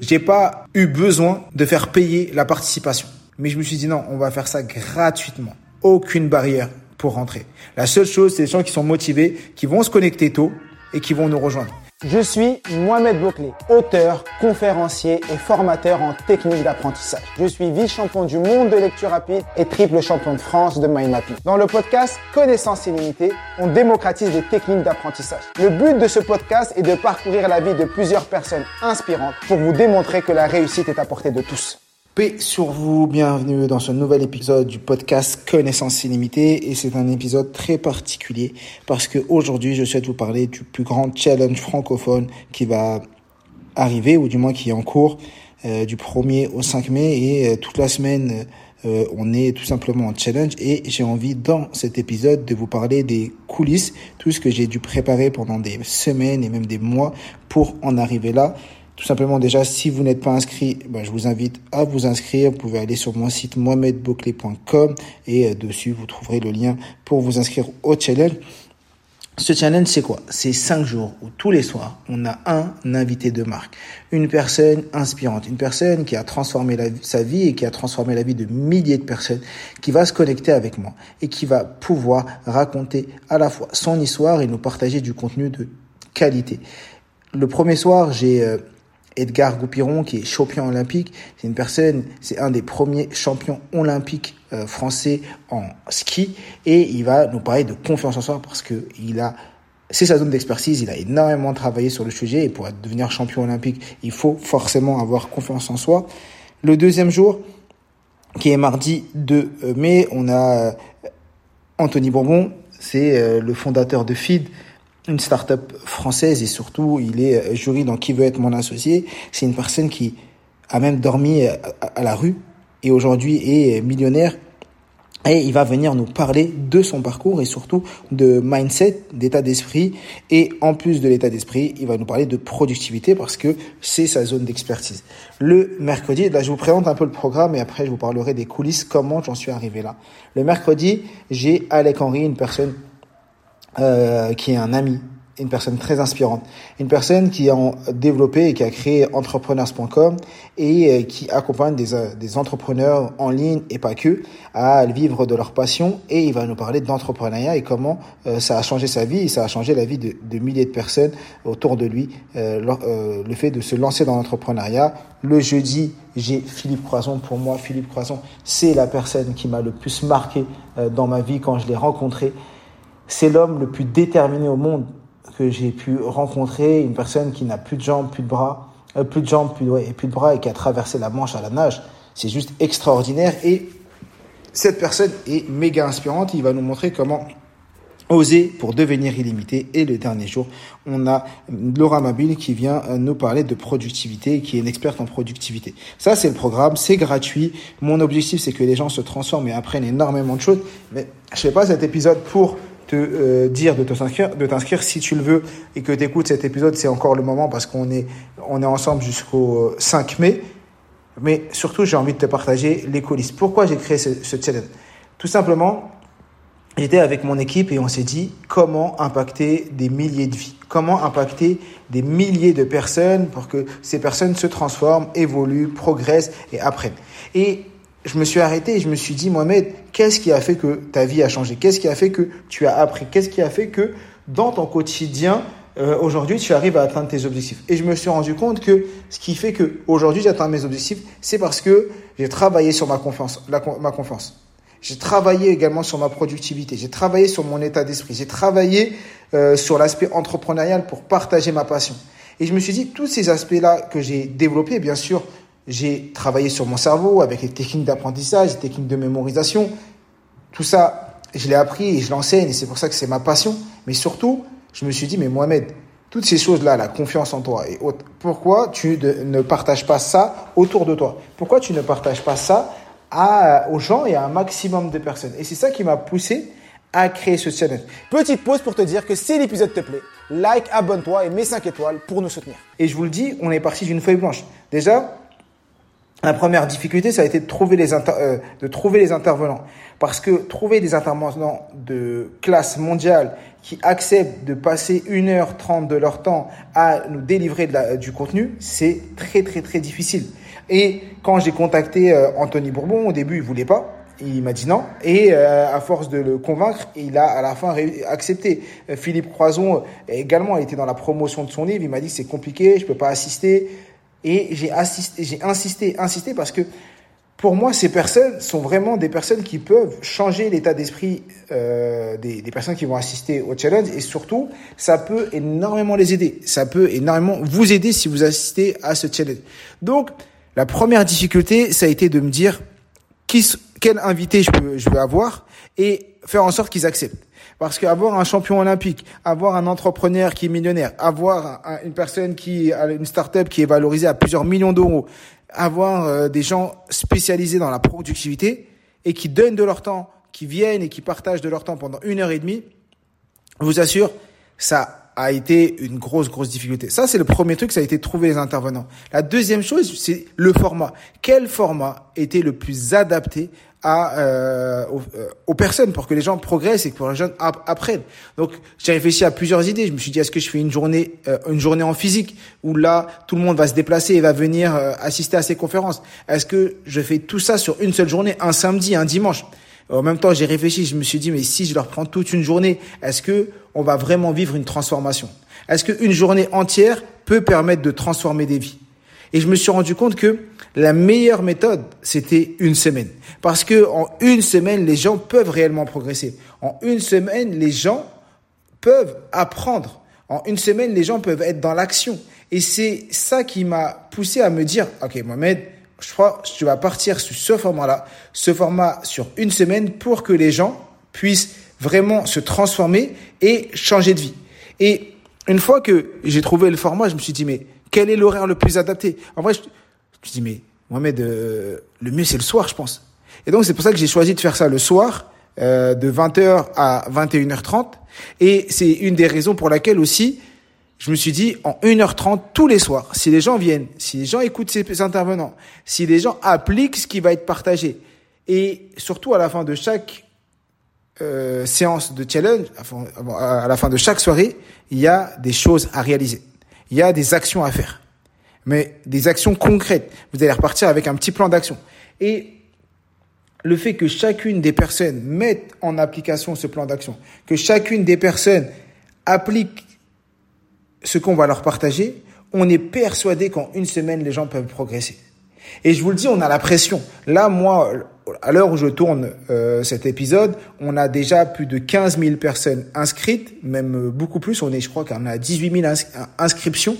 J'ai pas eu besoin de faire payer la participation. Mais je me suis dit non, on va faire ça gratuitement. Aucune barrière pour rentrer. La seule chose, c'est les gens qui sont motivés, qui vont se connecter tôt et qui vont nous rejoindre. Je suis Mohamed Bouclé, auteur, conférencier et formateur en technique d'apprentissage. Je suis vice-champion du monde de lecture rapide et triple champion de France de mind mapping. Dans le podcast Connaissance illimitée, on démocratise les techniques d'apprentissage. Le but de ce podcast est de parcourir la vie de plusieurs personnes inspirantes pour vous démontrer que la réussite est à portée de tous. Sur vous, bienvenue dans ce nouvel épisode du podcast Connaissance illimitée et c'est un épisode très particulier parce que aujourd'hui je souhaite vous parler du plus grand challenge francophone qui va arriver ou du moins qui est en cours euh, du 1er au 5 mai et euh, toute la semaine euh, on est tout simplement en challenge et j'ai envie dans cet épisode de vous parler des coulisses, tout ce que j'ai dû préparer pendant des semaines et même des mois pour en arriver là tout simplement, déjà, si vous n'êtes pas inscrit, ben, je vous invite à vous inscrire. Vous pouvez aller sur mon site mohamedboclé.com et euh, dessus, vous trouverez le lien pour vous inscrire au challenge. Ce challenge, c'est quoi? C'est cinq jours où tous les soirs, on a un invité de marque, une personne inspirante, une personne qui a transformé sa vie et qui a transformé la vie de milliers de personnes, qui va se connecter avec moi et qui va pouvoir raconter à la fois son histoire et nous partager du contenu de qualité. Le premier soir, j'ai euh, Edgar Goupiron, qui est champion olympique. C'est une personne, c'est un des premiers champions olympiques euh, français en ski. Et il va nous parler de confiance en soi parce que il a, c'est sa zone d'expertise. Il a énormément travaillé sur le sujet. Et pour devenir champion olympique, il faut forcément avoir confiance en soi. Le deuxième jour, qui est mardi 2 euh, mai, on a euh, Anthony Bourbon. C'est le fondateur de FID une start-up française et surtout il est euh, jury dans Qui veut être mon associé. C'est une personne qui a même dormi euh, à la rue et aujourd'hui est millionnaire. Et il va venir nous parler de son parcours et surtout de mindset, d'état d'esprit. Et en plus de l'état d'esprit, il va nous parler de productivité parce que c'est sa zone d'expertise. Le mercredi, là je vous présente un peu le programme et après je vous parlerai des coulisses, comment j'en suis arrivé là. Le mercredi, j'ai Alec Henry, une personne euh, qui est un ami, une personne très inspirante, une personne qui a développé et qui a créé entrepreneurs.com et euh, qui accompagne des, euh, des entrepreneurs en ligne et pas que à vivre de leur passion et il va nous parler d'entrepreneuriat et comment ça a changé sa vie et ça a changé la vie de, de milliers de personnes autour de lui, le fait de se lancer dans l'entrepreneuriat. Le jeudi, j'ai Philippe Croison. Pour moi, Philippe Croison, c'est la personne qui m'a le plus marqué dans ma vie quand je l'ai rencontré. C'est l'homme le plus déterminé au monde que j'ai pu rencontrer, une personne qui n'a plus de jambes, plus de bras, euh, plus de jambes, plus de, et plus de bras et qui a traversé la Manche à la nage. C'est juste extraordinaire et cette personne est méga inspirante. Il va nous montrer comment oser pour devenir illimité. Et le dernier jour, on a Laura Mabile qui vient euh, nous parler de productivité, qui est une experte en productivité. Ça, c'est le programme, c'est gratuit. Mon objectif, c'est que les gens se transforment et apprennent énormément de choses. Mais je fais pas cet épisode pour te euh, dire de t'inscrire, de t'inscrire si tu le veux et que tu écoutes cet épisode, c'est encore le moment parce qu'on est, on est ensemble jusqu'au 5 euh, mai. Mais surtout, j'ai envie de te partager les coulisses. Pourquoi j'ai créé ce, ce challenge? Tout simplement, j'étais avec mon équipe et on s'est dit comment impacter des milliers de vies, comment impacter des milliers de personnes pour que ces personnes se transforment, évoluent, progressent et apprennent? Et je me suis arrêté et je me suis dit, Mohamed, qu'est-ce qui a fait que ta vie a changé? Qu'est-ce qui a fait que tu as appris? Qu'est-ce qui a fait que dans ton quotidien, euh, aujourd'hui, tu arrives à atteindre tes objectifs? Et je me suis rendu compte que ce qui fait que aujourd'hui j'atteins mes objectifs, c'est parce que j'ai travaillé sur ma confiance, ma confiance. J'ai travaillé également sur ma productivité. J'ai travaillé sur mon état d'esprit. J'ai travaillé euh, sur l'aspect entrepreneurial pour partager ma passion. Et je me suis dit, tous ces aspects-là que j'ai développés, bien sûr, j'ai travaillé sur mon cerveau avec les techniques d'apprentissage, les techniques de mémorisation. Tout ça, je l'ai appris et je l'enseigne et c'est pour ça que c'est ma passion. Mais surtout, je me suis dit, mais Mohamed, toutes ces choses-là, la confiance en toi et autres, pourquoi tu ne partages pas ça autour de toi? Pourquoi tu ne partages pas ça à, aux gens et à un maximum de personnes? Et c'est ça qui m'a poussé à créer ce challenge. Petite pause pour te dire que si l'épisode te plaît, like, abonne-toi et mets 5 étoiles pour nous soutenir. Et je vous le dis, on est parti d'une feuille blanche. Déjà, la première difficulté, ça a été de trouver les, euh, de trouver les intervenants. Parce que trouver des intervenants de classe mondiale qui acceptent de passer 1h30 de leur temps à nous délivrer de la, du contenu, c'est très très très difficile. Et quand j'ai contacté euh, Anthony Bourbon, au début, il voulait pas. Il m'a dit non. Et euh, à force de le convaincre, il a à la fin accepté. Philippe Croison également a été dans la promotion de son livre. Il m'a dit c'est compliqué, je peux pas assister. Et j'ai insisté, insisté parce que pour moi, ces personnes sont vraiment des personnes qui peuvent changer l'état d'esprit euh, des, des, personnes qui vont assister au challenge et surtout, ça peut énormément les aider. Ça peut énormément vous aider si vous assistez à ce challenge. Donc, la première difficulté, ça a été de me dire qui, quel invité je peux, avoir et faire en sorte qu'ils acceptent. Parce qu'avoir un champion olympique, avoir un entrepreneur qui est millionnaire, avoir une personne qui a une start-up qui est valorisée à plusieurs millions d'euros, avoir euh, des gens spécialisés dans la productivité et qui donnent de leur temps, qui viennent et qui partagent de leur temps pendant une heure et demie, je vous assure, ça a été une grosse, grosse difficulté. Ça, c'est le premier truc, ça a été trouver les intervenants. La deuxième chose, c'est le format. Quel format était le plus adapté euh, euh, aux, personnes pour que les gens progressent et que les gens apprennent? Donc j'ai réfléchi à plusieurs idées. Je me suis dit est-ce que je fais une journée euh, une journée en physique où là tout le monde va se déplacer et va venir assister à ces conférences? Est-ce que je fais tout ça sur une seule journée, un samedi, un dimanche? En même temps, j'ai réfléchi, je me suis dit mais si je leur prends toute une journée, est-ce que on va vraiment vivre une transformation Est-ce qu'une journée entière peut permettre de transformer des vies? Et je me suis rendu compte que la meilleure méthode, c'était une semaine. Parce que en une semaine, les gens peuvent réellement progresser. En une semaine, les gens peuvent apprendre. En une semaine, les gens peuvent être dans l'action. Et c'est ça qui m'a poussé à me dire, OK, Mohamed, je crois que tu vas partir sur ce format-là, ce format sur une semaine pour que les gens puissent vraiment se transformer et changer de vie. Et une fois que j'ai trouvé le format, je me suis dit, mais quel est l'horaire le plus adapté? En vrai, je, je dis, mais Mohamed, euh, le mieux c'est le soir, je pense. Et donc c'est pour ça que j'ai choisi de faire ça le soir, euh, de 20h à 21h30. Et c'est une des raisons pour laquelle aussi, je me suis dit, en 1h30 tous les soirs, si les gens viennent, si les gens écoutent ces intervenants, si les gens appliquent ce qui va être partagé, et surtout à la fin de chaque euh, séance de challenge, à la fin de chaque soirée, il y a des choses à réaliser. Il y a des actions à faire mais des actions concrètes. Vous allez repartir avec un petit plan d'action. Et le fait que chacune des personnes mette en application ce plan d'action, que chacune des personnes applique ce qu'on va leur partager, on est persuadé qu'en une semaine, les gens peuvent progresser. Et je vous le dis, on a la pression. Là, moi, à l'heure où je tourne euh, cet épisode, on a déjà plus de 15 000 personnes inscrites, même beaucoup plus. On est, je crois qu'on a 18 000 inscriptions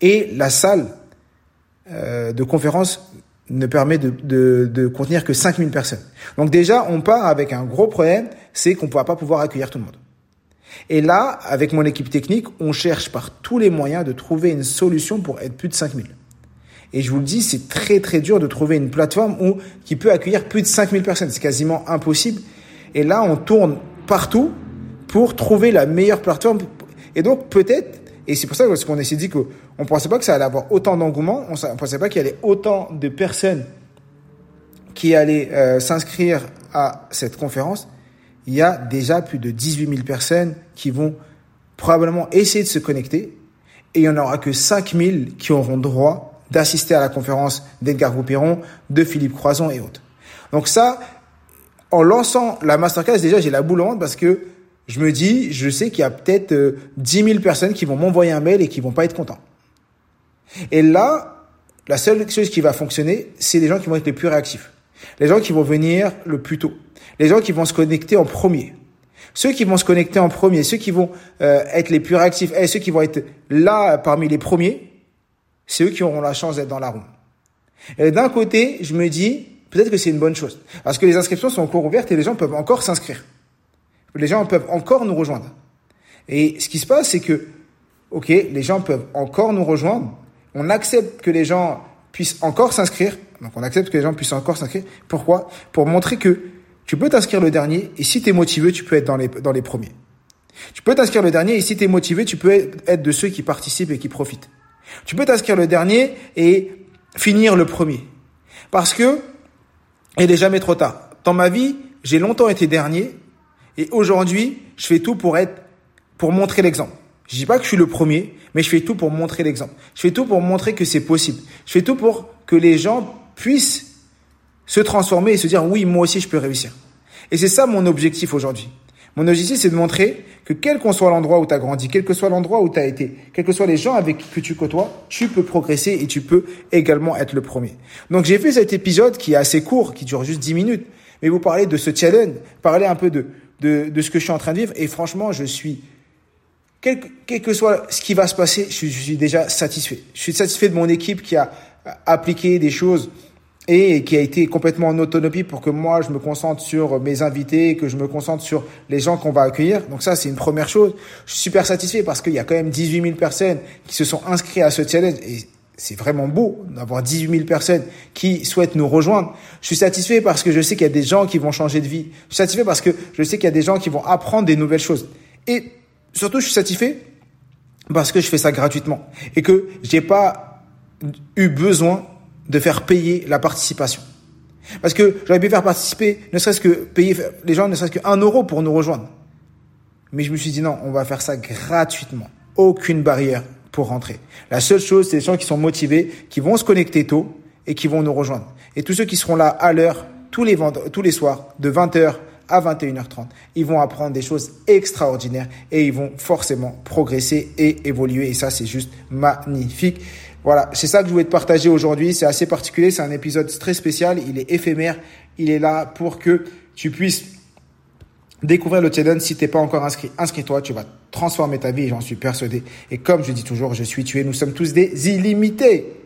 et la salle euh, de conférence ne permet de, de, contenir que 5000 personnes. Donc déjà, on part avec un gros problème, c'est qu'on ne va pas pouvoir accueillir tout le monde. Et là, avec mon équipe technique, on cherche par tous les moyens de trouver une solution pour être plus de 5000. Et je vous le dis, c'est très très dur de trouver une plateforme où, qui peut accueillir plus de 5000 personnes. C'est quasiment impossible. Et là, on tourne partout pour trouver la meilleure plateforme. Et donc, peut-être, et c'est pour ça qu'on s'est dit qu'on ne pensait pas que ça allait avoir autant d'engouement, on ne pensait pas qu'il y avait autant de personnes qui allaient euh, s'inscrire à cette conférence. Il y a déjà plus de 18 000 personnes qui vont probablement essayer de se connecter et il n'y en aura que 5 000 qui auront droit d'assister à la conférence d'Edgar Goupiron, de Philippe Croison et autres. Donc ça, en lançant la masterclass, déjà j'ai la boule parce que je me dis, je sais qu'il y a peut-être euh, 10 000 personnes qui vont m'envoyer un mail et qui vont pas être contents. Et là, la seule chose qui va fonctionner, c'est les gens qui vont être les plus réactifs. Les gens qui vont venir le plus tôt. Les gens qui vont se connecter en premier. Ceux qui vont se connecter en premier, ceux qui vont euh, être les plus réactifs, et ceux qui vont être là parmi les premiers, c'est eux qui auront la chance d'être dans la roue. Et d'un côté, je me dis, peut-être que c'est une bonne chose. Parce que les inscriptions sont encore ouvertes et les gens peuvent encore s'inscrire les gens peuvent encore nous rejoindre. Et ce qui se passe, c'est que ok, les gens peuvent encore nous rejoindre. On accepte que les gens puissent encore s'inscrire. Donc on accepte que les gens puissent encore s'inscrire. Pourquoi? Pour montrer que tu peux t'inscrire le dernier et si tu es motivé, tu peux être dans les, dans les premiers. Tu peux t'inscrire le dernier et si tu es motivé, tu peux être de ceux qui participent et qui profitent. Tu peux t'inscrire le dernier et finir le premier. Parce que il n'est jamais trop tard. Dans ma vie, j'ai longtemps été dernier et aujourd'hui, je fais tout pour être, pour montrer l'exemple. Je dis pas que je suis le premier, mais je fais tout pour montrer l'exemple. Je fais tout pour montrer que c'est possible. Je fais tout pour que les gens puissent se transformer et se dire oui, moi aussi je peux réussir. Et c'est ça mon objectif aujourd'hui. Mon objectif, c'est de montrer que quel qu'on soit l'endroit où tu as grandi, quel que soit l'endroit où tu as été, quels que soient les gens avec qui tu côtoies, tu peux progresser et tu peux également être le premier. Donc j'ai fait cet épisode qui est assez court, qui dure juste 10 minutes, mais vous parlez de ce challenge, parler un peu de, de, de ce que je suis en train de vivre et franchement, je suis quel, quel, que soit ce qui va se passer, je suis déjà satisfait. Je suis satisfait de mon équipe qui a appliqué des choses et qui a été complètement en autonomie pour que moi je me concentre sur mes invités, que je me concentre sur les gens qu'on va accueillir. Donc ça c'est une première chose. Je suis super satisfait parce qu'il y a quand même 18 000 personnes qui se sont inscrites à ce challenge et c'est vraiment beau d'avoir 18 000 personnes qui souhaitent nous rejoindre. Je suis satisfait parce que je sais qu'il y a des gens qui vont changer de vie. Je suis satisfait parce que je sais qu'il y a des gens qui vont apprendre des nouvelles choses. Et surtout je suis satisfait parce que je fais ça gratuitement et que j'ai pas eu besoin de faire payer la participation. Parce que j'aurais pu faire participer, ne serait-ce que payer les gens, ne serait-ce qu'un euro pour nous rejoindre. Mais je me suis dit non, on va faire ça gratuitement. Aucune barrière pour rentrer. La seule chose, c'est les gens qui sont motivés, qui vont se connecter tôt et qui vont nous rejoindre. Et tous ceux qui seront là à l'heure, tous les tous les soirs, de 20h à 21h30, ils vont apprendre des choses extraordinaires et ils vont forcément progresser et évoluer. Et ça, c'est juste magnifique. Voilà, c'est ça que je voulais te partager aujourd'hui. C'est assez particulier, c'est un épisode très spécial. Il est éphémère. Il est là pour que tu puisses découvrir le challenge. Si t'es pas encore inscrit, inscris-toi. Tu vas transformer ta vie, j'en suis persuadé. Et comme je dis toujours, je suis tué. Nous sommes tous des illimités.